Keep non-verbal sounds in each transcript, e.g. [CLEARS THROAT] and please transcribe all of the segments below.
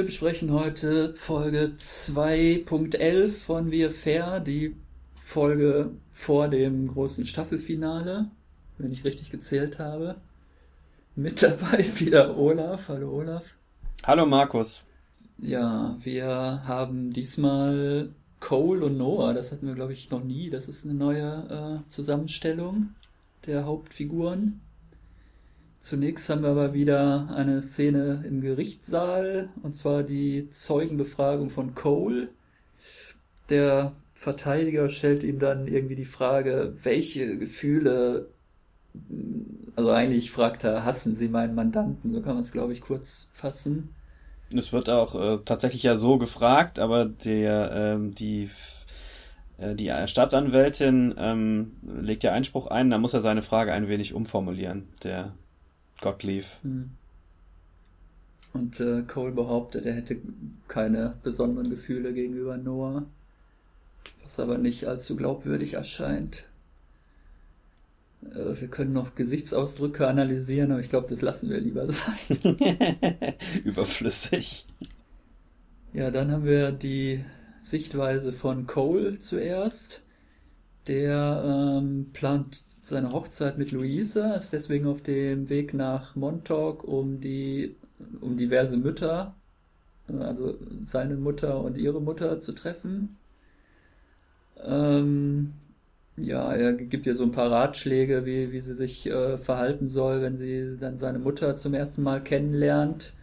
Wir besprechen heute Folge 2.11 von Wir Fair, die Folge vor dem großen Staffelfinale, wenn ich richtig gezählt habe. Mit dabei wieder Olaf. Hallo Olaf. Hallo Markus. Ja, wir haben diesmal Cole und Noah. Das hatten wir, glaube ich, noch nie. Das ist eine neue äh, Zusammenstellung der Hauptfiguren. Zunächst haben wir aber wieder eine Szene im Gerichtssaal, und zwar die Zeugenbefragung von Cole. Der Verteidiger stellt ihm dann irgendwie die Frage, welche Gefühle, also eigentlich fragt er, hassen Sie meinen Mandanten? So kann man es, glaube ich, kurz fassen. Es wird auch äh, tatsächlich ja so gefragt, aber der, ähm, die äh, die Staatsanwältin ähm, legt ja Einspruch ein, da muss er seine Frage ein wenig umformulieren, der Gottlieb. Hm. Und äh, Cole behauptet, er hätte keine besonderen Gefühle gegenüber Noah, was aber nicht allzu glaubwürdig erscheint. Äh, wir können noch Gesichtsausdrücke analysieren, aber ich glaube, das lassen wir lieber sein. [LAUGHS] [LAUGHS] Überflüssig. Ja, dann haben wir die Sichtweise von Cole zuerst. Der ähm, plant seine Hochzeit mit Luisa, ist deswegen auf dem Weg nach Montauk, um die, um diverse Mütter, äh, also seine Mutter und ihre Mutter zu treffen. Ähm, ja, er gibt ihr so ein paar Ratschläge, wie, wie sie sich äh, verhalten soll, wenn sie dann seine Mutter zum ersten Mal kennenlernt.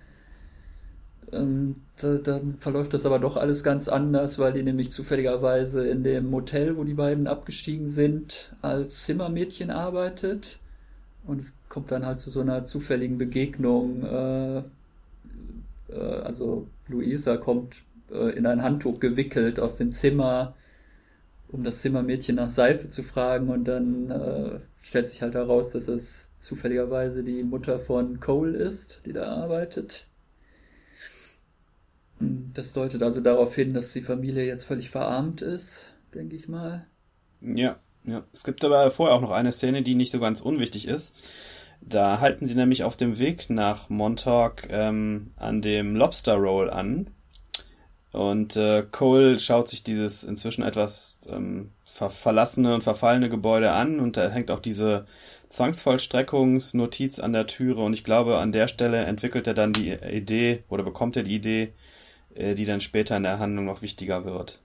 Ähm, da, dann verläuft das aber doch alles ganz anders, weil die nämlich zufälligerweise in dem Motel, wo die beiden abgestiegen sind, als Zimmermädchen arbeitet. Und es kommt dann halt zu so einer zufälligen Begegnung. Äh, äh, also Luisa kommt äh, in ein Handtuch gewickelt aus dem Zimmer um das Zimmermädchen nach Seife zu fragen und dann stellt sich halt heraus, dass es zufälligerweise die Mutter von Cole ist, die da arbeitet. Das deutet also darauf hin, dass die Familie jetzt völlig verarmt ist, denke ich mal. Ja, ja. Es gibt aber vorher auch noch eine Szene, die nicht so ganz unwichtig ist. Da halten sie nämlich auf dem Weg nach Montauk ähm, an dem Lobster Roll an, und äh, Cole schaut sich dieses inzwischen etwas ähm, ver verlassene und verfallene Gebäude an und da hängt auch diese Zwangsvollstreckungsnotiz an der Türe und ich glaube, an der Stelle entwickelt er dann die Idee oder bekommt er die Idee, die dann später in der Handlung noch wichtiger wird.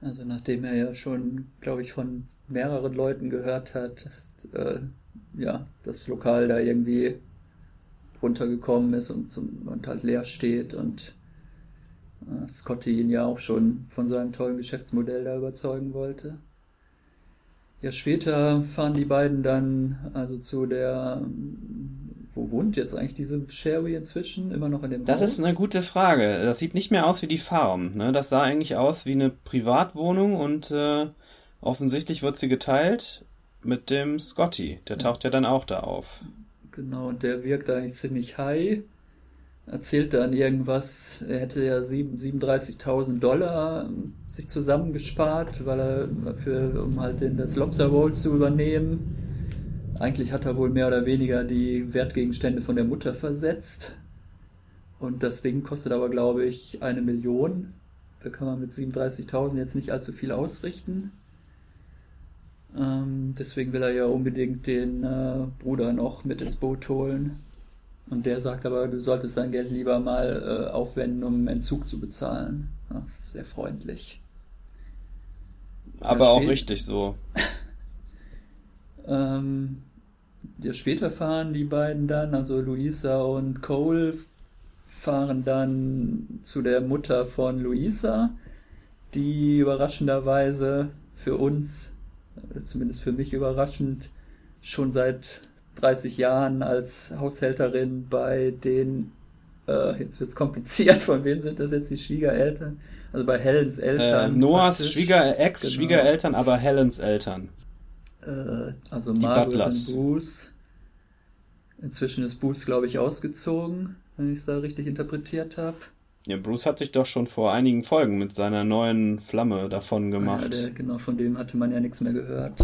Also nachdem er ja schon, glaube ich, von mehreren Leuten gehört hat, dass äh, ja, das Lokal da irgendwie runtergekommen ist und, zum, und halt leer steht und äh, Scotty ihn ja auch schon von seinem tollen Geschäftsmodell da überzeugen wollte. Ja, später fahren die beiden dann also zu der. Wo wohnt jetzt eigentlich diese Sherry inzwischen? Immer noch in dem Das Haus? ist eine gute Frage. Das sieht nicht mehr aus wie die Farm. Ne? Das sah eigentlich aus wie eine Privatwohnung und äh, offensichtlich wird sie geteilt mit dem Scotty. Der taucht ja dann auch da auf. Genau, und der wirkt eigentlich ziemlich high erzählt dann irgendwas, er hätte ja 37.000 Dollar sich zusammengespart, weil er für, um halt den, das Lobster Roll zu übernehmen. Eigentlich hat er wohl mehr oder weniger die Wertgegenstände von der Mutter versetzt. Und das Ding kostet aber, glaube ich, eine Million. Da kann man mit 37.000 jetzt nicht allzu viel ausrichten. Ähm, deswegen will er ja unbedingt den äh, Bruder noch mit ins Boot holen. Und der sagt aber, du solltest dein Geld lieber mal äh, aufwenden, um Entzug zu bezahlen. Das ist sehr freundlich. Aber auch richtig so. [LAUGHS] ähm, später fahren die beiden dann, also Luisa und Cole fahren dann zu der Mutter von Luisa, die überraschenderweise für uns, äh, zumindest für mich überraschend, schon seit 30 Jahren als Haushälterin bei den, äh, jetzt wird's kompliziert, [LAUGHS] von wem sind das jetzt die Schwiegereltern? Also bei Helens Eltern. Äh, Noahs Schwieger, Ex-Schwiegereltern, genau. aber Helens Eltern. Äh, also Margaret und Bruce. Inzwischen ist Bruce, glaube ich, ausgezogen, wenn ich es da richtig interpretiert habe. Ja, Bruce hat sich doch schon vor einigen Folgen mit seiner neuen Flamme davon gemacht. Ja, der, genau, von dem hatte man ja nichts mehr gehört.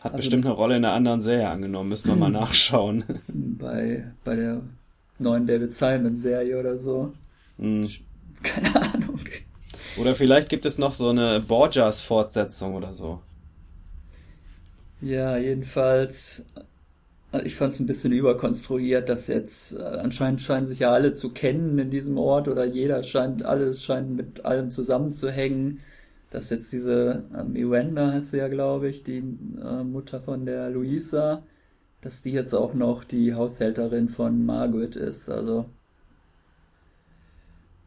Hat also, bestimmt eine Rolle in einer anderen Serie angenommen, müssen wir mal [CLEARS THROAT] nachschauen. Bei, bei der neuen David Simon Serie oder so. Hm. Keine Ahnung. Oder vielleicht gibt es noch so eine Borgias-Fortsetzung oder so. Ja, jedenfalls, also ich fand es ein bisschen überkonstruiert, dass jetzt äh, anscheinend scheinen sich ja alle zu kennen in diesem Ort oder jeder scheint, alles scheint mit allem zusammenzuhängen. Dass jetzt diese äh, Miranda heißt sie ja, glaube ich, die äh, Mutter von der Luisa, dass die jetzt auch noch die Haushälterin von Margaret ist. Also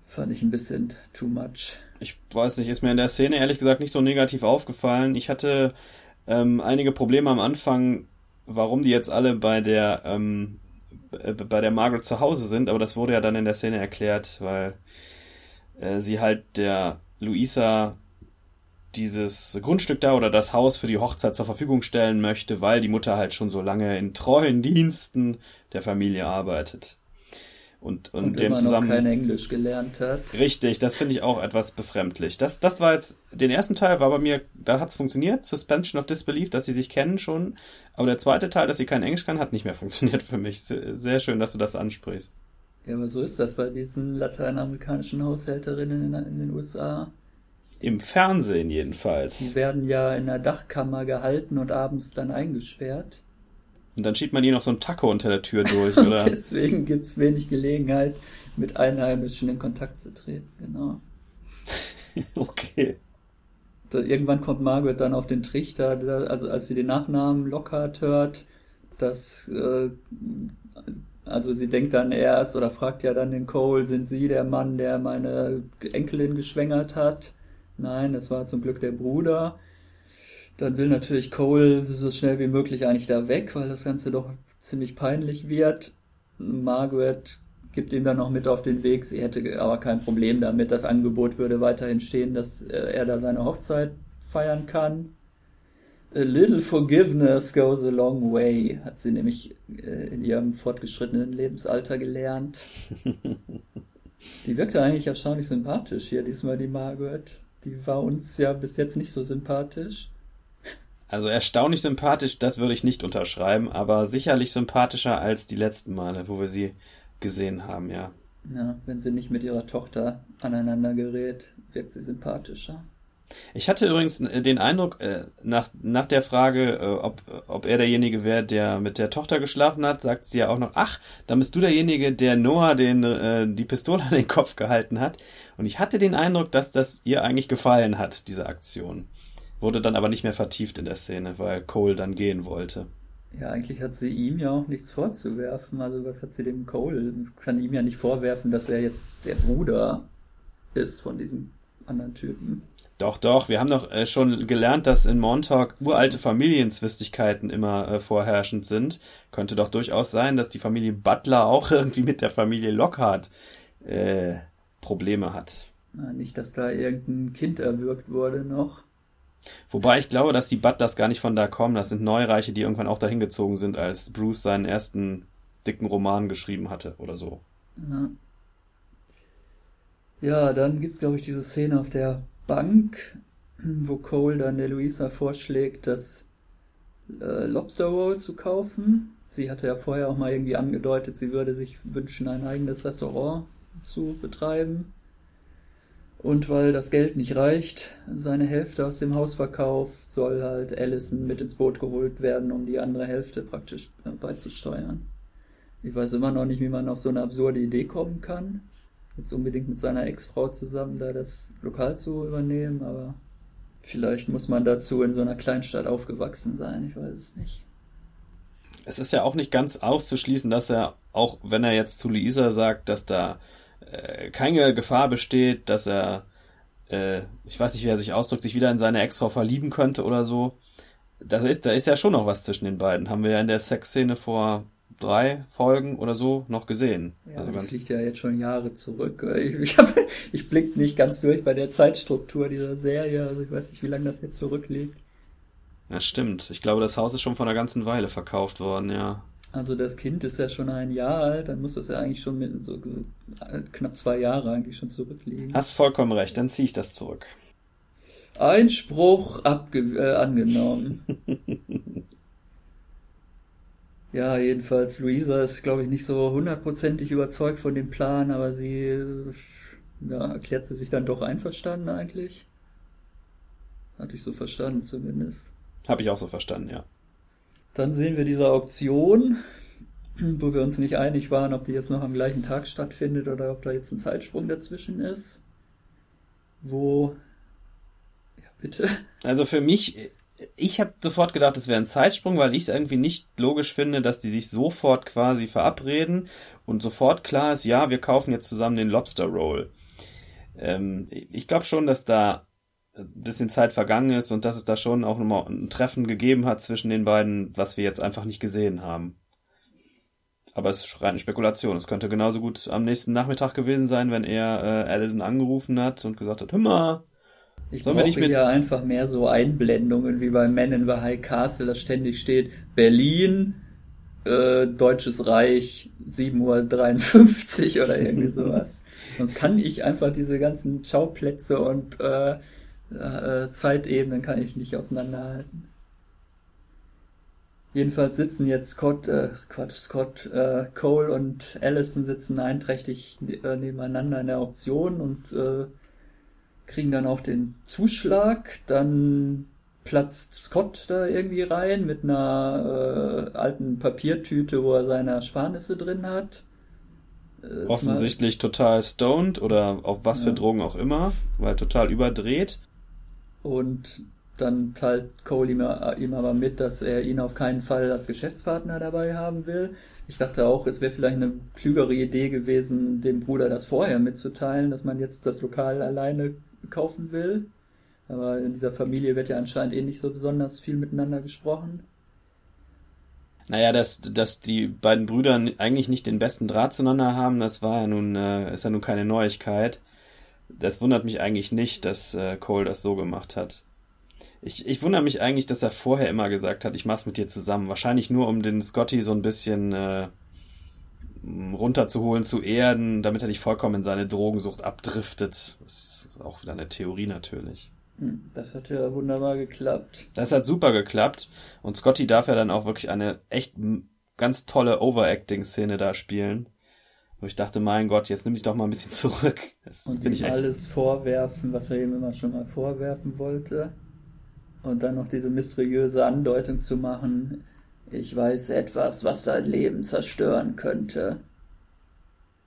fand ich ein bisschen too much. Ich weiß nicht, ist mir in der Szene ehrlich gesagt nicht so negativ aufgefallen. Ich hatte ähm, einige Probleme am Anfang, warum die jetzt alle bei der ähm, bei der Margaret zu Hause sind, aber das wurde ja dann in der Szene erklärt, weil äh, sie halt der Luisa dieses Grundstück da oder das Haus für die Hochzeit zur Verfügung stellen möchte, weil die Mutter halt schon so lange in treuen Diensten der Familie arbeitet. Und, und, Und dem immer zusammen. noch kein Englisch gelernt hat. Richtig, das finde ich auch etwas befremdlich. Das, das war jetzt, den ersten Teil war bei mir, da hat's funktioniert, Suspension of Disbelief, dass sie sich kennen schon. Aber der zweite Teil, dass sie kein Englisch kann, hat nicht mehr [LAUGHS] funktioniert für mich. Sehr, schön, dass du das ansprichst. Ja, aber so ist das bei diesen lateinamerikanischen Haushälterinnen in, in den USA. Im Fernsehen Die jedenfalls. werden ja in der Dachkammer gehalten und abends dann eingesperrt. Und dann schiebt man ihr noch so ein Taco unter der Tür durch, [LAUGHS] oder? deswegen gibt's wenig Gelegenheit, mit Einheimischen in Kontakt zu treten. Genau. [LAUGHS] okay. Da, irgendwann kommt Margaret dann auf den Trichter, da, also als sie den Nachnamen Lockhart hört, dass, äh, also sie denkt dann erst oder fragt ja dann den Cole, sind Sie der Mann, der meine Enkelin geschwängert hat? Nein, das war zum Glück der Bruder. Dann will natürlich Cole so schnell wie möglich eigentlich da weg, weil das Ganze doch ziemlich peinlich wird. Margaret gibt ihm dann noch mit auf den Weg. Sie hätte aber kein Problem damit. Das Angebot würde weiterhin stehen, dass äh, er da seine Hochzeit feiern kann. A little forgiveness goes a long way, hat sie nämlich äh, in ihrem fortgeschrittenen Lebensalter gelernt. [LAUGHS] Die wirkte eigentlich erstaunlich sympathisch hier, diesmal die Margaret. Die war uns ja bis jetzt nicht so sympathisch. Also erstaunlich sympathisch, das würde ich nicht unterschreiben, aber sicherlich sympathischer als die letzten Male, wo wir sie gesehen haben, ja. Ja, wenn sie nicht mit ihrer Tochter aneinander gerät, wirkt sie sympathischer. Ich hatte übrigens den Eindruck, äh, nach, nach der Frage, äh, ob, ob er derjenige wäre, der mit der Tochter geschlafen hat, sagt sie ja auch noch, ach, dann bist du derjenige, der Noah den, äh, die Pistole an den Kopf gehalten hat. Und ich hatte den Eindruck, dass das ihr eigentlich gefallen hat, diese Aktion. Wurde dann aber nicht mehr vertieft in der Szene, weil Cole dann gehen wollte. Ja, eigentlich hat sie ihm ja auch nichts vorzuwerfen. Also was hat sie dem Cole? Kann ihm ja nicht vorwerfen, dass er jetzt der Bruder ist von diesem anderen Typen. Doch, doch, wir haben doch äh, schon gelernt, dass in Montauk uralte Familienzwistigkeiten immer äh, vorherrschend sind. Könnte doch durchaus sein, dass die Familie Butler auch [LAUGHS] irgendwie mit der Familie Lockhart äh, Probleme hat. Na, nicht, dass da irgendein Kind erwürgt wurde noch. Wobei ich glaube, dass die Butlers gar nicht von da kommen. Das sind Neureiche, die irgendwann auch dahin gezogen sind, als Bruce seinen ersten dicken Roman geschrieben hatte oder so. Ja, ja dann gibt's, glaube ich, diese Szene auf der Bank, wo Cole dann der Luisa vorschlägt, das äh, Lobster Roll zu kaufen. Sie hatte ja vorher auch mal irgendwie angedeutet, sie würde sich wünschen, ein eigenes Restaurant zu betreiben. Und weil das Geld nicht reicht, seine Hälfte aus dem Hausverkauf, soll halt Allison mit ins Boot geholt werden, um die andere Hälfte praktisch äh, beizusteuern. Ich weiß immer noch nicht, wie man auf so eine absurde Idee kommen kann. Jetzt unbedingt mit seiner Ex-Frau zusammen da das Lokal zu übernehmen, aber vielleicht muss man dazu in so einer Kleinstadt aufgewachsen sein, ich weiß es nicht. Es ist ja auch nicht ganz auszuschließen, dass er, auch wenn er jetzt zu Luisa sagt, dass da äh, keine Gefahr besteht, dass er, äh, ich weiß nicht, wie er sich ausdrückt, sich wieder in seine Ex-Frau verlieben könnte oder so. Das ist, da ist ja schon noch was zwischen den beiden. Haben wir ja in der Sexszene vor drei Folgen oder so noch gesehen. Ja, also das liegt ja jetzt schon Jahre zurück. Ich, [LAUGHS] ich, hab, ich blick nicht ganz durch bei der Zeitstruktur dieser Serie, also ich weiß nicht, wie lange das jetzt zurückliegt. ja, stimmt. Ich glaube, das Haus ist schon vor einer ganzen Weile verkauft worden, ja. Also das Kind ist ja schon ein Jahr alt, dann muss das ja eigentlich schon mit so, so knapp zwei Jahre eigentlich schon zurückliegen. Hast vollkommen recht, dann ziehe ich das zurück. Einspruch abge äh, angenommen. [LAUGHS] ja, jedenfalls, Luisa ist, glaube ich, nicht so hundertprozentig überzeugt von dem Plan, aber sie ja, erklärt sie sich dann doch einverstanden eigentlich. Hatte ich so verstanden zumindest. Habe ich auch so verstanden, ja. Dann sehen wir diese Auktion, wo wir uns nicht einig waren, ob die jetzt noch am gleichen Tag stattfindet oder ob da jetzt ein Zeitsprung dazwischen ist. Wo. Ja, bitte. Also für mich, ich habe sofort gedacht, es wäre ein Zeitsprung, weil ich es irgendwie nicht logisch finde, dass die sich sofort quasi verabreden und sofort klar ist, ja, wir kaufen jetzt zusammen den Lobster Roll. Ähm, ich glaube schon, dass da bisschen Zeit vergangen ist und dass es da schon auch nochmal ein Treffen gegeben hat zwischen den beiden, was wir jetzt einfach nicht gesehen haben. Aber es ist reine Spekulation. Es könnte genauso gut am nächsten Nachmittag gewesen sein, wenn er äh, Allison angerufen hat und gesagt hat, hör mal, ich Sollen wir nicht mit ja einfach mehr so Einblendungen wie bei Men in the High Castle, das ständig steht Berlin, äh, Deutsches Reich, 7.53 Uhr [LAUGHS] oder irgendwie sowas. Sonst kann ich einfach diese ganzen Schauplätze und äh, äh, Zeitebenen kann ich nicht auseinanderhalten. Jedenfalls sitzen jetzt Scott, äh, Quatsch, Scott, äh, Cole und Allison sitzen einträchtig äh, nebeneinander in der Auktion und äh, kriegen dann auch den Zuschlag. Dann platzt Scott da irgendwie rein mit einer äh, alten Papiertüte, wo er seine Ersparnisse drin hat. Äh, Offensichtlich total stoned oder auf was ja. für Drogen auch immer, weil total überdreht. Und dann teilt Cole ihm, ihm, aber mit, dass er ihn auf keinen Fall als Geschäftspartner dabei haben will. Ich dachte auch, es wäre vielleicht eine klügere Idee gewesen, dem Bruder das vorher mitzuteilen, dass man jetzt das Lokal alleine kaufen will. Aber in dieser Familie wird ja anscheinend eh nicht so besonders viel miteinander gesprochen. Naja, dass, dass die beiden Brüder eigentlich nicht den besten Draht zueinander haben, das war ja nun, äh, ist ja nun keine Neuigkeit. Das wundert mich eigentlich nicht, dass äh, Cole das so gemacht hat. Ich, ich wundere mich eigentlich, dass er vorher immer gesagt hat, ich mach's mit dir zusammen. Wahrscheinlich nur, um den Scotty so ein bisschen äh, runterzuholen, zu erden, damit er nicht vollkommen in seine Drogensucht abdriftet. Das ist auch wieder eine Theorie natürlich. Hm, das hat ja wunderbar geklappt. Das hat super geklappt. Und Scotty darf ja dann auch wirklich eine echt ganz tolle Overacting-Szene da spielen. Wo ich dachte, mein Gott, jetzt nimm dich doch mal ein bisschen zurück. Das und ihm alles vorwerfen, was er ihm immer schon mal vorwerfen wollte. Und dann noch diese mysteriöse Andeutung zu machen, ich weiß etwas, was dein Leben zerstören könnte.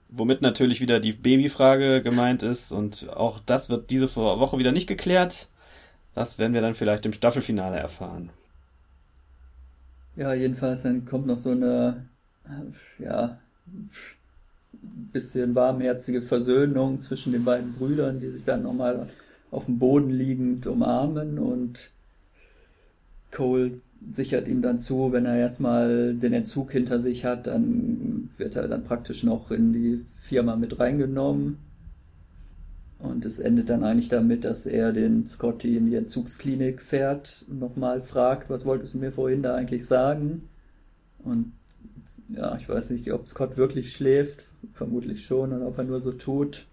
Womit natürlich wieder die Babyfrage gemeint ist und auch das wird diese Woche wieder nicht geklärt. Das werden wir dann vielleicht im Staffelfinale erfahren. Ja, jedenfalls dann kommt noch so eine, ja, bisschen warmherzige Versöhnung zwischen den beiden Brüdern, die sich dann nochmal auf dem Boden liegend umarmen und Cole sichert ihm dann zu, wenn er erstmal den Entzug hinter sich hat, dann wird er dann praktisch noch in die Firma mit reingenommen. Und es endet dann eigentlich damit, dass er den Scotty in die Entzugsklinik fährt und nochmal fragt, was wolltest du mir vorhin da eigentlich sagen? Und ja, ich weiß nicht, ob Scott wirklich schläft, vermutlich schon, oder ob er nur so tut.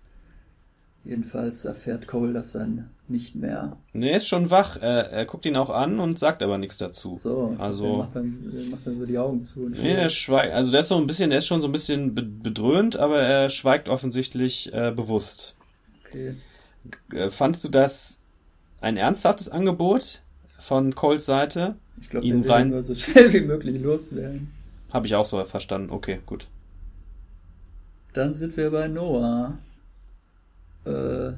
Jedenfalls erfährt Cole das dann nicht mehr. Nee, er ist schon wach. Er, er guckt ihn auch an und sagt aber nichts dazu. So, also er macht dann, macht dann so die Augen zu. Und nee, er schweigt. Also der ist so ein bisschen, der ist schon so ein bisschen bedröhnt, aber er schweigt offensichtlich äh, bewusst. Okay. Äh, fandst du das ein ernsthaftes Angebot von Coles Seite? Ich glaube, ihn rein nur so [LAUGHS] schnell wie möglich loswerden. Habe ich auch so verstanden. Okay, gut. Dann sind wir bei Noah. Äh,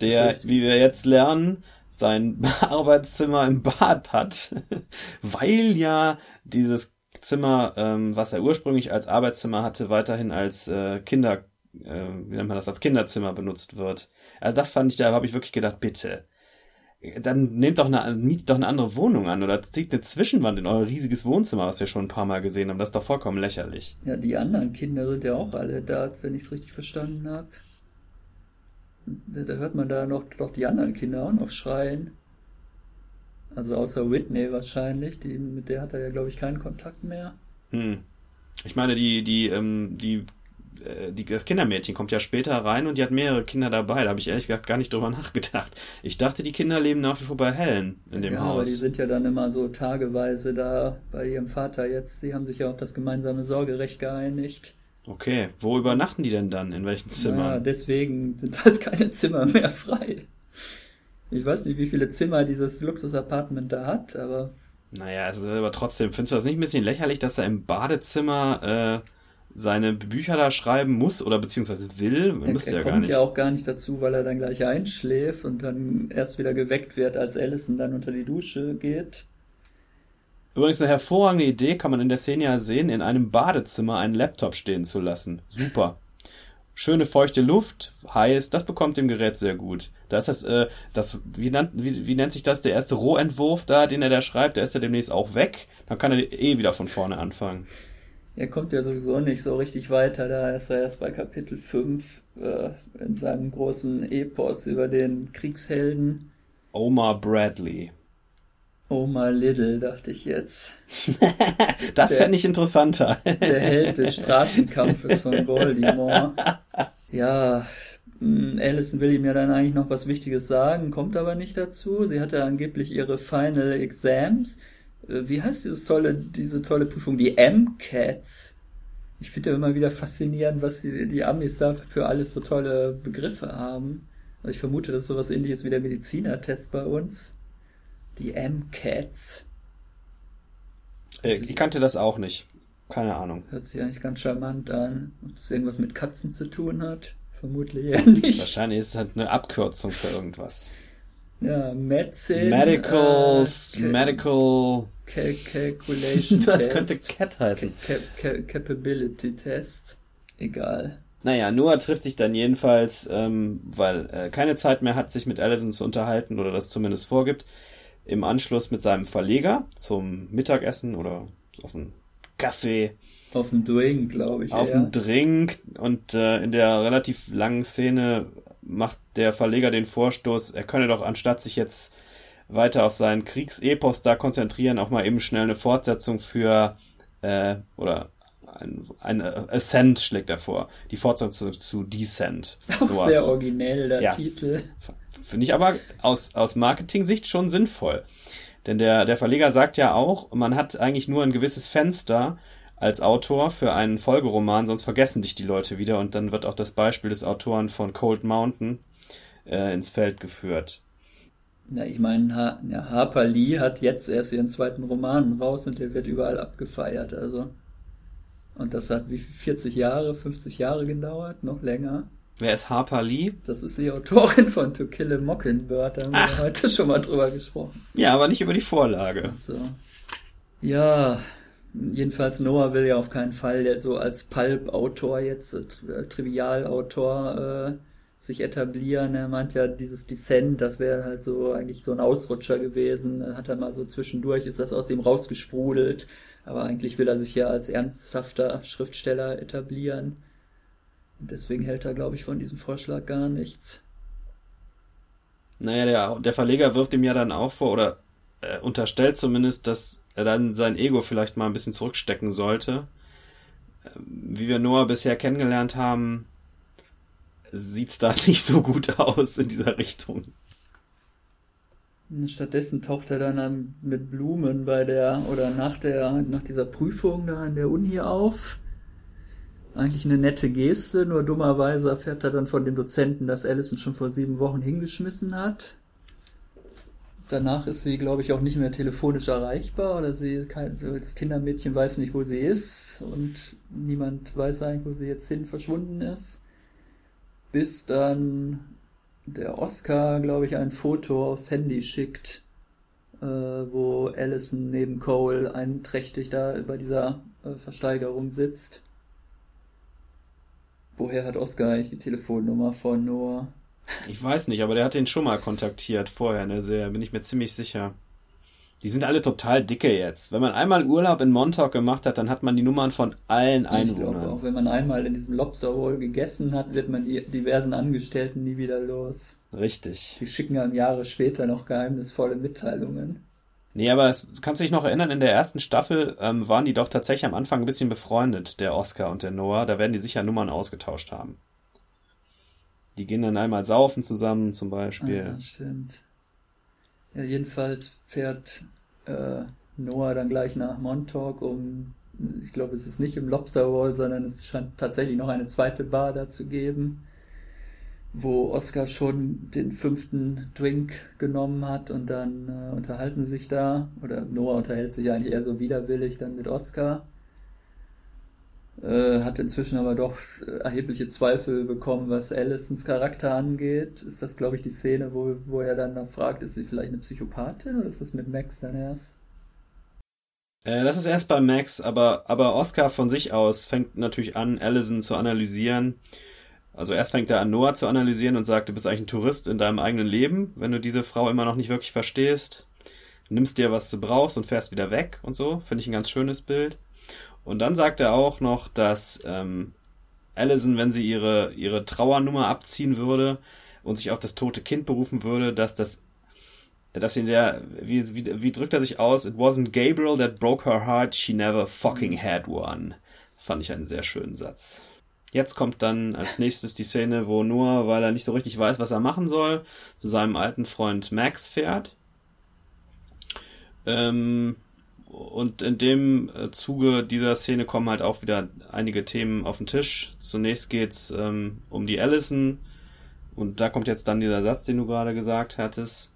der, wie wir jetzt lernen, sein [LAUGHS] Arbeitszimmer im Bad hat, [LAUGHS] weil ja dieses Zimmer, ähm, was er ursprünglich als Arbeitszimmer hatte, weiterhin als äh, Kinder, äh, wie nennt man das, als Kinderzimmer benutzt wird. Also das fand ich, da habe ich wirklich gedacht, bitte. Dann nehmt doch eine, mietet doch eine andere Wohnung an oder zieht eine Zwischenwand in euer riesiges Wohnzimmer, was wir schon ein paar Mal gesehen haben. Das ist doch vollkommen lächerlich. Ja, die anderen Kinder sind ja auch alle da, wenn ich es richtig verstanden habe. Da hört man da noch doch die anderen Kinder auch noch schreien. Also außer Whitney wahrscheinlich, die, mit der hat er ja, glaube ich, keinen Kontakt mehr. Hm. Ich meine, die, die, ähm, die, die, das Kindermädchen kommt ja später rein und die hat mehrere Kinder dabei. Da habe ich ehrlich gesagt gar nicht drüber [LAUGHS] nachgedacht. Ich dachte, die Kinder leben nach wie vor bei Helen in dem ja, Haus. aber die sind ja dann immer so tageweise da bei ihrem Vater jetzt. Sie haben sich ja auf das gemeinsame Sorgerecht geeinigt. Okay, wo übernachten die denn dann? In welchen Zimmern? Naja, deswegen sind halt keine Zimmer mehr frei. Ich weiß nicht, wie viele Zimmer dieses Luxus-Apartment da hat, aber. Naja, also aber trotzdem, findest du das nicht ein bisschen lächerlich, dass er im Badezimmer äh, seine Bücher da schreiben muss oder beziehungsweise will? Er, Müsste er ja kommt gar nicht. ja auch gar nicht dazu, weil er dann gleich einschläft und dann erst wieder geweckt wird, als Allison dann unter die Dusche geht. Übrigens eine hervorragende Idee, kann man in der Szene ja sehen, in einem Badezimmer einen Laptop stehen zu lassen. Super. Schöne feuchte Luft, heiß, das bekommt dem Gerät sehr gut. Da ist das, äh, das, wie, nannt, wie, wie nennt sich das, der erste Rohentwurf da, den er da schreibt, der ist ja demnächst auch weg. Dann kann er eh wieder von vorne anfangen. Er kommt ja sowieso nicht so richtig weiter, da ist er erst bei Kapitel 5 äh, in seinem großen Epos über den Kriegshelden. Omar Bradley. Omar Little, dachte ich jetzt. [LAUGHS] Das fände ich interessanter. Der Held des Straßenkampfes von [LAUGHS] Baltimore. Ja, mh, Alison will ihm ja dann eigentlich noch was Wichtiges sagen, kommt aber nicht dazu. Sie hatte angeblich ihre Final Exams. Äh, Wie heißt dieses tolle, diese tolle Prüfung? Die MCATs. Ich finde ja immer wieder faszinierend, was die, die Amis da für alles so tolle Begriffe haben. Also ich vermute, das ist sowas ähnliches wie der Medizinertest bei uns. Die MCATs. Äh, ich kannte das auch nicht. Keine Ahnung. Hört sich eigentlich ganz charmant an. Ob das irgendwas mit Katzen zu tun hat? Vermutlich eher nicht. Wahrscheinlich ist es halt eine Abkürzung für irgendwas. Ja, Medicine. Medicals, äh, Ca- Medical. Cal Calculation [LAUGHS] Das Test. könnte Cat heißen. Cap Cap Capability Test. Egal. Naja, Noah trifft sich dann jedenfalls, ähm, weil er keine Zeit mehr hat, sich mit Allison zu unterhalten oder das zumindest vorgibt, im Anschluss mit seinem Verleger zum Mittagessen oder auf einen Kaffee, Auf dem Drink, glaube ich. auf einen Drink und äh, in der relativ langen Szene macht der Verleger den Vorstoß, er könne doch anstatt sich jetzt weiter auf seinen Kriegsepos da konzentrieren, auch mal eben schnell eine Fortsetzung für äh, oder ein, ein Ascent schlägt er vor. Die Fortsetzung zu Descent. [LAUGHS] Auch Noahs. sehr originell, der Ja, Titel. Finde ich aber aus, aus Marketing-Sicht schon sinnvoll. Denn der, der Verleger sagt ja auch, man hat eigentlich nur ein gewisses Fenster als Autor für einen Folgeroman, sonst vergessen dich die Leute wieder und dann wird auch das Beispiel des Autoren von Cold Mountain äh, ins Feld geführt. Ja, ich meine, ha ja, Harper Lee hat jetzt erst ihren zweiten Roman raus und der wird überall abgefeiert, also. Und das hat wie viel, 40 Jahre, 50 Jahre gedauert, noch länger. Wer ist Harper Lee? Das ist die Autorin von To Kill a Mockingbird, da haben Ach. wir heute schon mal drüber gesprochen. Ja, aber nicht über die Vorlage. So. Ja, jedenfalls Noah will ja auf keinen Fall so als Pulp-Autor jetzt, äh, äh, Trivialautor, äh, sich etablieren. Er meint ja, dieses Descent, das wäre halt so eigentlich so ein Ausrutscher gewesen. Hat er mal so zwischendurch, ist das aus ihm rausgesprudelt. Aber eigentlich will er sich ja als ernsthafter Schriftsteller etablieren. Deswegen hält er, glaube ich, von diesem Vorschlag gar nichts. Naja, der, der Verleger wirft ihm ja dann auch vor, oder äh, unterstellt zumindest, dass er dann sein Ego vielleicht mal ein bisschen zurückstecken sollte. Ähm, Wie wir Noah bisher kennengelernt haben, sieht's da [LAUGHS] nicht so gut aus in dieser Richtung. Stattdessen taucht er dann an- mit Blumen bei der oder nach der nach dieser Prüfung da an der Uni auf. Eigentlich eine nette Geste, nur dummerweise erfährt er dann von dem Dozenten, dass Allison schon vor sieben Wochen hingeschmissen hat. Danach ist sie, glaube ich, auch nicht mehr telefonisch erreichbar oder sie kein, das Kindermädchen weiß nicht, wo sie ist und niemand weiß eigentlich, wo sie jetzt hin verschwunden ist. Bis dann der Oscar, glaube ich, ein Foto aufs Handy schickt, äh, wo Allison neben Cole einträchtig da bei dieser äh, Versteigerung sitzt. Woher hat Oscar eigentlich die Telefonnummer von Noah? Ich weiß nicht, aber der hat den schon mal kontaktiert vorher in der Serie, bin ich mir ziemlich sicher. Die sind alle total dicke jetzt. Wenn man einmal Urlaub in Montauk gemacht hat, dann hat man die Nummern von allen Ich glaube, Einwohnern. auch wenn man einmal in diesem Lobster Roll gegessen hat, wird man diversen Angestellten nie wieder los. Richtig. Die schicken einem Jahre später noch geheimnisvolle Mitteilungen. Nee, aber es, kannst du dich noch erinnern, in der ersten Staffel ähm, waren die doch tatsächlich am Anfang ein bisschen befreundet, der Oscar und der Noah. Da werden die sicher Nummern ausgetauscht haben. Die gehen dann einmal saufen zusammen zum Beispiel. Ah, stimmt. Ja, jedenfalls fährt äh, Noah dann gleich nach Montauk, um Ich glaube, es ist nicht im Lobster Roll, sondern es scheint tatsächlich noch eine zweite Bar da zu geben, wo Oscar schon den fünften Drink genommen hat und dann äh, unterhalten sich da. Oder Noah unterhält sich eigentlich eher so widerwillig dann mit Oscar. Äh, hat inzwischen aber doch erhebliche Zweifel bekommen, was Allisons Charakter angeht. Ist das, glaube ich, die Szene, wo, wo er dann fragt, ist sie vielleicht eine Psychopathin oder ist das mit Max dann erst? Äh, das ist erst bei Max, aber, aber Oscar von sich aus fängt natürlich an, Allison zu analysieren. Also erst fängt er an, Noah zu analysieren und sagt, du bist eigentlich ein Tourist in deinem eigenen Leben, wenn du diese Frau immer noch nicht wirklich verstehst. Nimmst dir, was du brauchst und fährst wieder weg und so. Finde ich ein ganz schönes Bild. Und dann sagt er auch noch, dass ähm, Allison, wenn sie ihre, ihre Trauernummer abziehen würde und sich auf das tote Kind berufen würde, dass das, dass in der, wie, wie, wie drückt er sich aus? It wasn't Gabriel that broke her heart, she never fucking had one. Fand ich einen sehr schönen Satz. Jetzt kommt dann als nächstes die Szene, wo Noah, weil er nicht so richtig weiß, was er machen soll, zu seinem alten Freund Max fährt. Ähm, und in dem äh, Zuge dieser Szene kommen halt auch wieder einige Themen auf den Tisch. Zunächst geht's ähm, um die Allison und da kommt jetzt dann dieser Satz, den du gerade gesagt hattest.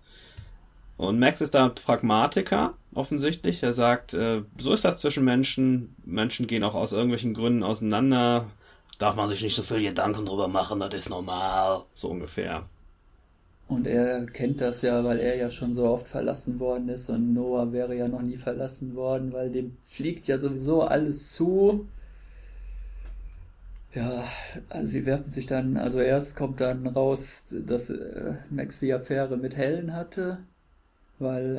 Und Max ist da Pragmatiker, offensichtlich. Er sagt, äh, so ist das zwischen Menschen. Menschen gehen auch aus irgendwelchen Gründen auseinander. Darf man sich nicht so viel Gedanken drüber machen, das ist normal. So ungefähr. Und er kennt das ja, weil er ja schon so oft verlassen worden ist und Noah wäre ja noch nie verlassen worden, weil dem fliegt ja sowieso alles zu. Ja, also sie werfen sich dann, also erst kommt dann raus, dass äh, Max die Affäre mit Helen hatte, weil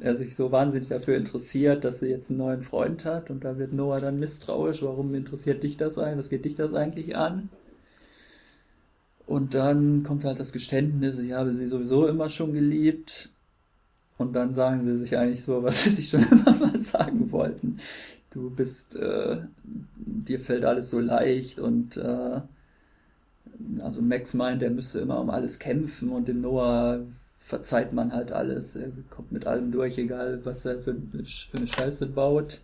äh, er sich so wahnsinnig dafür interessiert, dass sie jetzt einen neuen Freund hat und da wird Noah dann misstrauisch, warum interessiert dich das ein, was geht dich das eigentlich an? Und dann kommt halt das Geständnis, ich habe sie sowieso immer schon geliebt. Und dann sagen sie sich eigentlich so, was [LAUGHS] sie sich schon immer mal sagen wollten. Du bist, äh, dir fällt alles so leicht und äh, also Max meint, er müsste immer um alles kämpfen und dem Noah verzeiht man halt alles. Er kommt mit allem durch, egal was er für, für eine Scheiße baut.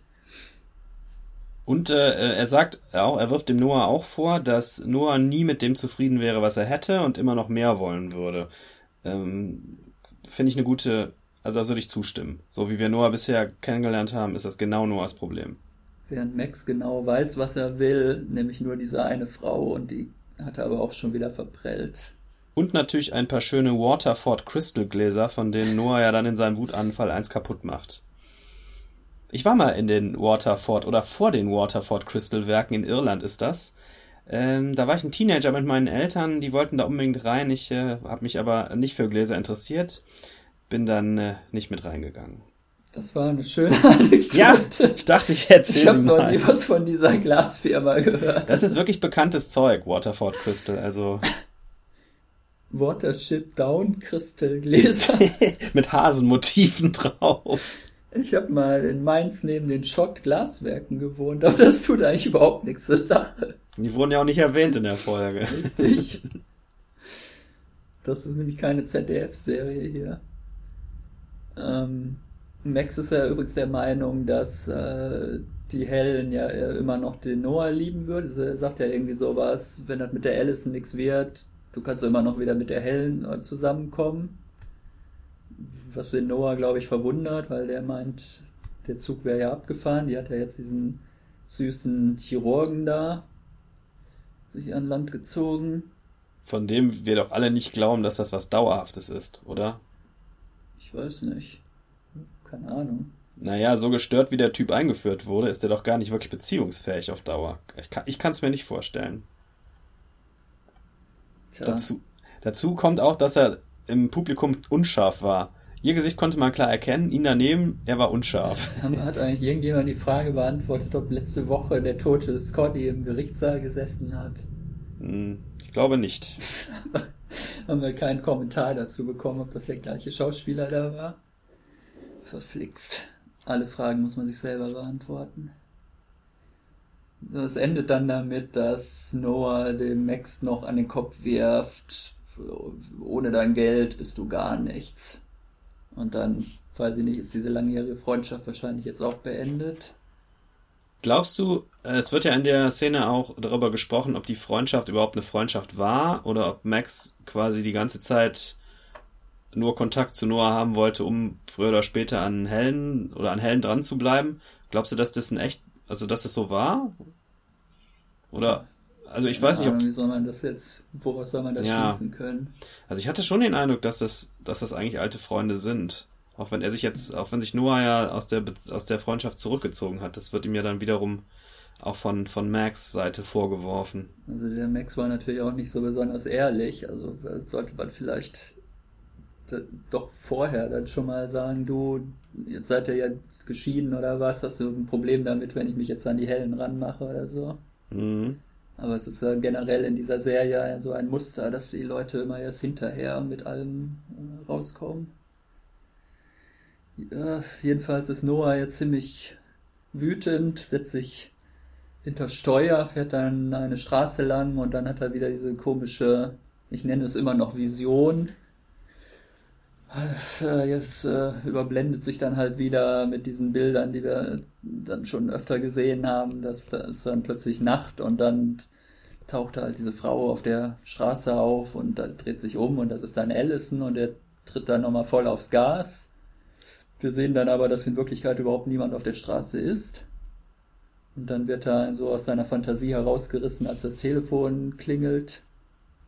Und äh, er sagt auch, er wirft dem Noah auch vor, dass Noah nie mit dem zufrieden wäre, was er hätte und immer noch mehr wollen würde. Ähm, Finde ich eine gute, also da würde ich zustimmen. So wie wir Noah bisher kennengelernt haben, ist das genau Noahs Problem. Während Max genau weiß, was er will, nämlich nur diese eine Frau und die hat er aber auch schon wieder verprellt. Und natürlich ein paar schöne Waterford Crystal Gläser, von denen Noah ja dann in seinem Wutanfall eins kaputt macht. Ich war mal in den Waterford oder vor den Waterford Crystal Werken in Irland ist das. Ähm, da war ich ein Teenager mit meinen Eltern, die wollten da unbedingt rein. Ich äh, habe mich aber nicht für Gläser interessiert, bin dann äh, nicht mit reingegangen. Das war eine schöne [LAUGHS] Anekdote. Ja, ich dachte, ich erzähle Ich habe noch nie was von dieser Glasfirma gehört. Das ist wirklich bekanntes Zeug, Waterford Crystal. Also [LAUGHS] Watership Down Crystal Gläser [LAUGHS] mit Hasenmotiven drauf. Ich habe mal in Mainz neben den Schott-Glaswerken gewohnt, aber das tut eigentlich überhaupt nichts zur Sache. Die wurden ja auch nicht erwähnt in der Folge. Richtig. [LAUGHS] Das ist nämlich keine ZDF-Serie hier. Ähm, Max ist ja übrigens der Meinung, dass äh, die Helen ja immer noch den Noah lieben würde. Er sagt ja irgendwie sowas, wenn das mit der Allison nichts wird, du kannst immer noch wieder mit der Helen äh, zusammenkommen was den Noah, glaube ich, verwundert, weil der meint, der Zug wäre ja abgefahren. Die hat ja jetzt diesen süßen Chirurgen da sich an Land gezogen. Von dem wir doch alle nicht glauben, dass das was Dauerhaftes ist, oder? Ich weiß nicht. Keine Ahnung. Naja, so gestört wie der Typ eingeführt wurde, ist er doch gar nicht wirklich beziehungsfähig auf Dauer. Ich kann es mir nicht vorstellen. Tja. Dazu, dazu kommt auch, dass er im Publikum unscharf war. Ihr Gesicht konnte man klar erkennen, ihn daneben, er war unscharf. [LAUGHS] Hat eigentlich irgendjemand die Frage beantwortet, ob letzte Woche der tote Scotty im Gerichtssaal gesessen hat? Hm, ich glaube nicht. [LAUGHS] Haben wir keinen Kommentar dazu bekommen, ob das der gleiche Schauspieler da war? Verflixt. Alle Fragen muss man sich selber beantworten. Das endet dann damit, dass Noah dem Max noch an den Kopf wirft, ohne dein Geld bist du gar nichts. Und dann, weiß ich nicht, ist diese langjährige Freundschaft wahrscheinlich jetzt auch beendet. Glaubst du, es wird ja in der Szene auch darüber gesprochen, ob die Freundschaft überhaupt eine Freundschaft war oder ob Max quasi die ganze Zeit nur Kontakt zu Noah haben wollte, um früher oder später an Helen oder an Helen dran zu bleiben. Glaubst du, dass das ein echt, also dass das so war? Oder, also ich weiß nicht, ob. Wie soll man das jetzt, woraus soll man das Ja. schließen können? Also ich hatte schon den Eindruck, dass das, dass das eigentlich alte Freunde sind. Auch wenn er sich jetzt, auch wenn sich Noah ja aus der, aus der Freundschaft zurückgezogen hat, das wird ihm ja dann wiederum auch von, von Max Seite vorgeworfen. Also der Max war natürlich auch nicht so besonders ehrlich. Also da sollte man vielleicht doch vorher dann schon mal sagen, du, jetzt seid ihr ja geschieden oder was, hast du ein Problem damit, wenn ich mich jetzt an die Hellen ranmache oder so. Mhm. Aber es ist ja generell in dieser Serie ja so ein Muster, dass die Leute immer erst hinterher mit allem äh, rauskommen. Ja, jedenfalls ist Noah jetzt ziemlich wütend, setzt sich hinter Steuer, fährt dann eine Straße lang und dann hat er wieder diese komische, ich nenne es immer noch Vision. Äh, Jetzt äh, überblendet sich dann halt wieder mit diesen Bildern, die wir dann schon öfter gesehen haben, dass da ist dann plötzlich Nacht und dann taucht halt diese Frau auf der Straße auf und da dreht sich um und das ist dann Allison und er tritt dann nochmal voll aufs Gas. Wir sehen dann aber, dass in Wirklichkeit überhaupt niemand auf der Straße ist. Und dann wird er so aus seiner Fantasie herausgerissen, als das Telefon klingelt.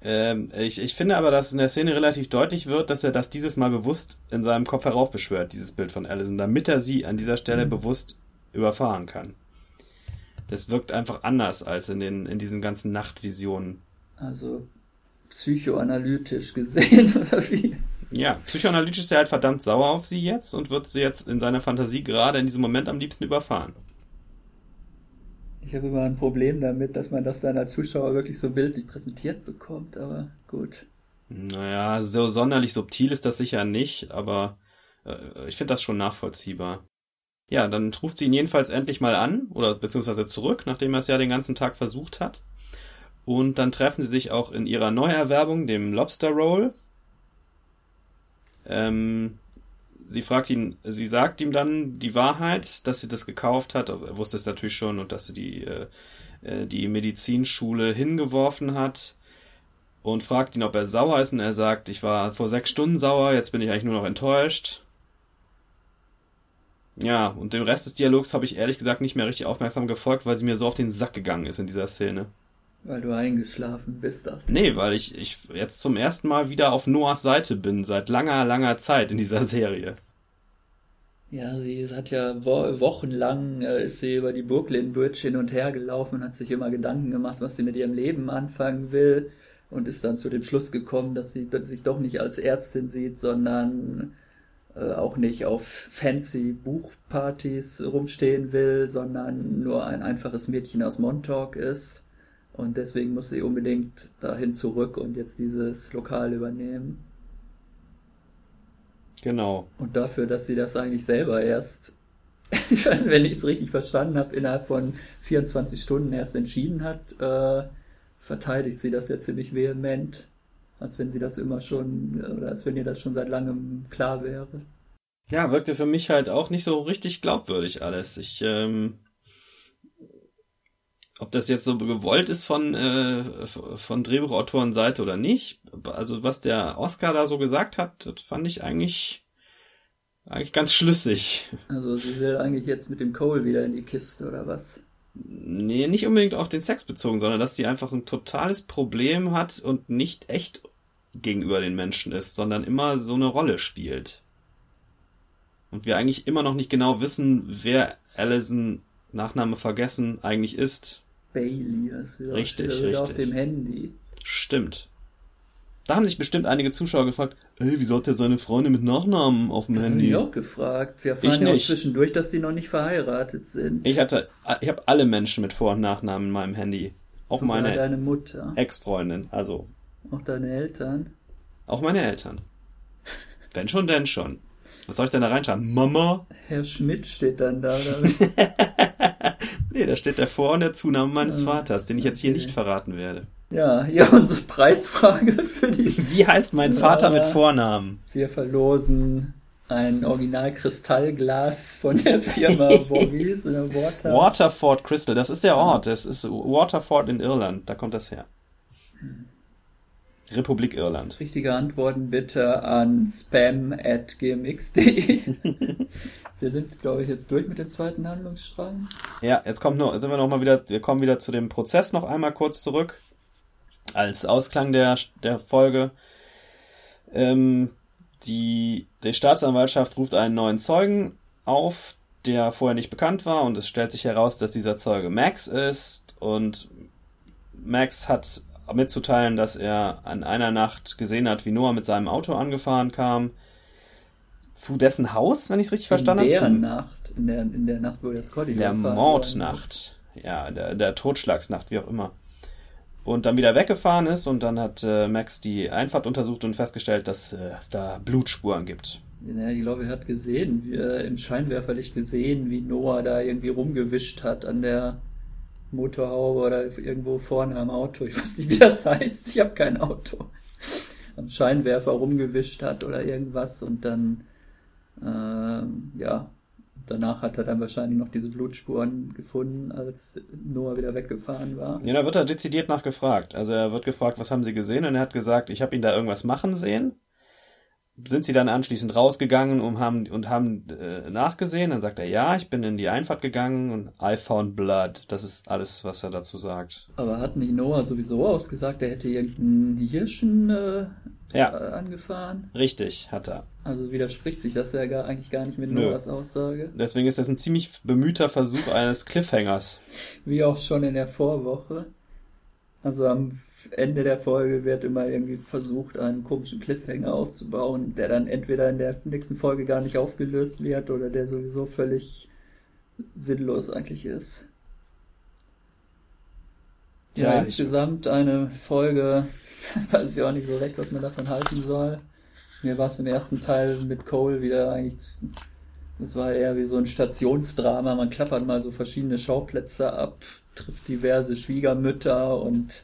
Ähm, ich, ich finde aber, dass in der Szene relativ deutlich wird, dass er das dieses Mal bewusst in seinem Kopf heraufbeschwört, dieses Bild von Allison, damit er sie an dieser Stelle Mhm. bewusst überfahren kann. Das wirkt einfach anders als in den, in diesen ganzen Nachtvisionen. Also psychoanalytisch gesehen, [LAUGHS] oder wie? Ja, psychoanalytisch ist er halt verdammt sauer auf sie jetzt und wird sie jetzt in seiner Fantasie gerade in diesem Moment am liebsten überfahren. Ich habe immer ein Problem damit, dass man das dann als Zuschauer wirklich so bildlich präsentiert bekommt, aber gut. Naja, so sonderlich subtil ist das sicher nicht, aber äh, ich finde das schon nachvollziehbar. Ja, dann ruft sie ihn jedenfalls endlich mal an, oder beziehungsweise zurück, nachdem er es ja den ganzen Tag versucht hat. Und dann treffen sie sich auch in ihrer Neuerwerbung, dem Lobster Roll. Ähm, sie fragt ihn, sie sagt ihm dann die Wahrheit, dass sie das gekauft hat. Er wusste es natürlich schon und dass sie die, äh, äh, die Medizinschule hingeworfen hat und fragt ihn, ob er sauer ist. Und er sagt, ich war vor sechs Stunden sauer, jetzt bin ich eigentlich nur noch enttäuscht. Ja, und dem Rest des Dialogs habe ich ehrlich gesagt nicht mehr richtig aufmerksam gefolgt, weil sie mir so auf den Sack gegangen ist in dieser Szene. Weil du eingeschlafen bist, dachte ich. Nee, weil ich, ich jetzt zum ersten Mal wieder auf Noahs Seite bin, seit langer, langer Zeit in dieser Serie. Ja, sie hat ja wo wochenlang äh, ist sie über die Brooklyn Bridge hin und her gelaufen und hat sich immer Gedanken gemacht, was sie mit ihrem Leben anfangen will und ist dann zu dem Schluss gekommen, dass sie sich doch nicht als Ärztin sieht, sondern äh, auch nicht auf fancy Buchpartys rumstehen will, sondern nur ein einfaches Mädchen aus Montauk ist. Und deswegen muss sie unbedingt dahin zurück und jetzt dieses Lokal übernehmen. Genau. Und dafür, dass sie das eigentlich selber erst, [LAUGHS] ich weiß nicht, wenn ich es richtig verstanden habe, innerhalb von 24 Stunden erst entschieden hat, äh, verteidigt sie das ja ziemlich vehement. Als wenn sie das immer schon, oder als wenn ihr das schon seit langem klar wäre. Ja, wirkte für mich halt auch nicht so richtig glaubwürdig alles. Ich, ähm, ob das jetzt so gewollt ist von, äh, von Drehbuchautorenseite oder nicht. Also was der Oscar da so gesagt hat, das fand ich eigentlich, eigentlich ganz schlüssig. Also sie will eigentlich jetzt mit dem Cole wieder in die Kiste, oder was? Nee, nicht unbedingt auf den Sex bezogen, sondern dass sie einfach ein totales Problem hat und nicht echt gegenüber den Menschen ist, sondern immer so eine Rolle spielt. Und wir eigentlich immer noch nicht genau wissen, wer Allison Nachname vergessen eigentlich ist. Bailey, das wieder, Richtig, wieder auf richtig. dem Handy. Stimmt. Da haben sich bestimmt einige Zuschauer gefragt, ey, wieso hat der seine Freunde mit Nachnamen auf dem Hab Handy? ich auch gefragt. Wir Ich erfahren ja auch nicht. zwischendurch, dass die noch nicht verheiratet sind. Ich hatte, ich habe alle Menschen mit Vor- und Nachnamen in meinem Handy. Auch Sogar meine deine Mutter, Ex-Freundin, also auch deine Eltern. auch meine Eltern. Wenn schon, denn schon. Was soll ich denn da reinschreiben? Mama? Herr Schmidt steht dann da. Oder? [LAUGHS] Nee, da steht der Vor- und der Zunahme meines Ah, Vaters, den ich jetzt hier okay. nicht verraten werde. ja, ja, [LAUGHS] unsere Preisfrage für die. Wie heißt mein Vater mit Vornamen? Wir verlosen ein Original-Kristallglas von der [LAUGHS] Firma Bobbies in der Water. Waterford Crystal, das ist der Ort. Das ist Waterford in Irland. Da kommt das her. Republik Irland. Richtige Antworten bitte an spam.gmx.de. [LAUGHS] wir sind, glaube ich, jetzt durch mit dem zweiten Handlungsstrang. Ja, jetzt kommt jetzt sind wir noch mal wieder, wir kommen wieder zu dem Prozess noch einmal kurz zurück. Als Ausklang der, der Folge. Ähm, die, die Staatsanwaltschaft ruft einen neuen Zeugen auf, der vorher nicht bekannt war, und es stellt sich heraus, dass dieser Zeuge Max ist, und Max hat mitzuteilen, dass er an einer Nacht gesehen hat, wie Noah mit seinem Auto angefahren kam. Zu dessen Haus, wenn ich es richtig verstanden habe. In der Nacht, in der, in der Nacht, wo der Scotty Der Mordnacht. Ja, der, der Totschlagsnacht, wie auch immer. Und dann wieder weggefahren ist und dann hat äh, Max die Einfahrt untersucht und festgestellt, dass äh, es da Blutspuren gibt. Ja, ich glaube, er hat gesehen, wie, äh, im Scheinwerferlicht gesehen, wie Noah da irgendwie rumgewischt hat an der Motorhaube oder irgendwo vorne am Auto. Ich weiß nicht, wie das heißt. Ich habe kein Auto. Am Scheinwerfer rumgewischt hat oder irgendwas und dann, äh, ja, danach hat er dann wahrscheinlich noch diese Blutspuren gefunden, als Noah wieder weggefahren war. Ja, da wird er dezidiert nachgefragt. Also er wird gefragt, was haben Sie gesehen? Und er hat gesagt, ich habe ihn da irgendwas machen sehen sind sie dann anschließend rausgegangen und haben, und haben äh, nachgesehen. Dann sagt er, ja, ich bin in die Einfahrt gegangen und I found blood. Das ist alles, was er dazu sagt. Aber hat nicht Noah sowieso ausgesagt, er hätte irgendeinen Hirschen äh, ja. äh, angefahren? Richtig, hat er. Also widerspricht sich das ja gar, eigentlich gar nicht mit Nö. Noahs Aussage. Deswegen ist das ein ziemlich bemühter Versuch eines Cliffhangers. Wie auch schon in der Vorwoche. Also am Ende der Folge wird immer irgendwie versucht, einen komischen Cliffhanger aufzubauen, der dann entweder in der nächsten Folge gar nicht aufgelöst wird oder der sowieso völlig sinnlos eigentlich ist. Ja, ja insgesamt eine Folge, [LAUGHS] weiß ich auch nicht so recht, was man davon halten soll. Mir war es im ersten Teil mit Cole wieder eigentlich, das war eher wie so ein Stationsdrama. Man klappert mal so verschiedene Schauplätze ab, trifft diverse Schwiegermütter und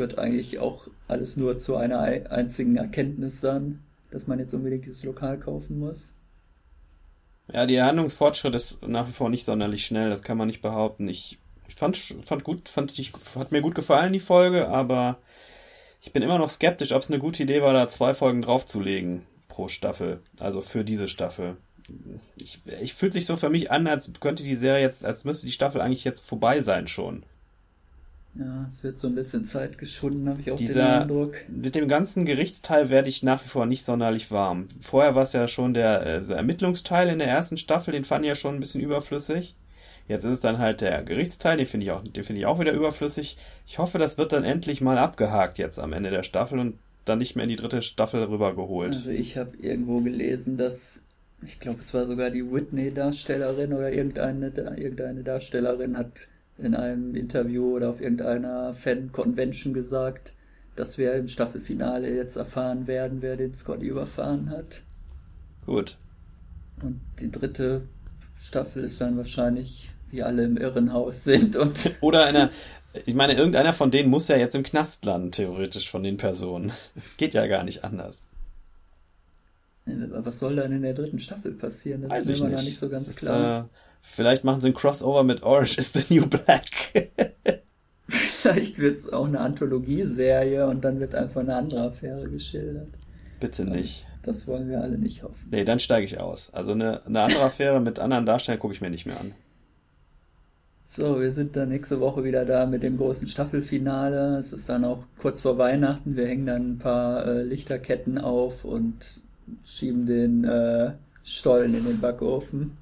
führt eigentlich auch alles nur zu einer einzigen Erkenntnis dann, dass man jetzt unbedingt dieses Lokal kaufen muss. Ja, der Handlungsfortschritt ist nach wie vor nicht sonderlich schnell, das kann man nicht behaupten. Ich fand, fand gut, fand ich, hat mir gut gefallen, die Folge, aber ich bin immer noch skeptisch, ob es eine gute Idee war, da zwei Folgen draufzulegen pro Staffel. Also für diese Staffel. Ich, ich fühlt sich so für mich an, als könnte die Serie jetzt, als müsste die Staffel eigentlich jetzt vorbei sein schon. Ja, es wird so ein bisschen Zeit geschunden, habe ich auch Dieser, den Eindruck. Mit dem ganzen Gerichtsteil werde ich nach wie vor nicht sonderlich warm. Vorher war es ja schon der äh, Ermittlungsteil in der ersten Staffel, den fand ich ja schon ein bisschen überflüssig. Jetzt ist es dann halt der Gerichtsteil, den finde ich auch, den finde ich auch wieder überflüssig. Ich hoffe, das wird dann endlich mal abgehakt jetzt am Ende der Staffel und dann nicht mehr in die dritte Staffel rübergeholt. Also ich habe irgendwo gelesen, dass ich glaube, es war sogar die Whitney-Darstellerin oder irgendeine, irgendeine Darstellerin hat in einem Interview oder auf irgendeiner Fan-Convention gesagt, dass wir im Staffelfinale jetzt erfahren werden, wer den Scotty überfahren hat. Gut. Und die dritte Staffel ist dann wahrscheinlich, wie alle im Irrenhaus sind und. [LAUGHS] Oder einer, ich meine, irgendeiner von denen muss ja jetzt im Knast landen, theoretisch von den Personen. Es geht ja gar nicht anders. Was soll dann in der dritten Staffel passieren? Das Weiß ist mir nicht. nicht so ganz das klar. Ist, äh, Vielleicht machen sie ein Crossover mit Orange is the New Black. Vielleicht wird es auch eine Anthologieserie und dann wird einfach eine andere Affäre geschildert. Bitte nicht. Das wollen wir alle nicht hoffen. Nee, dann steige ich aus. Also eine, eine andere Affäre mit anderen Darstellern gucke ich mir nicht mehr an. So, wir sind dann nächste Woche wieder da mit dem großen Staffelfinale. Es ist dann auch kurz vor Weihnachten. Wir hängen dann ein paar äh, Lichterketten auf und schieben den äh, Stollen in den Backofen.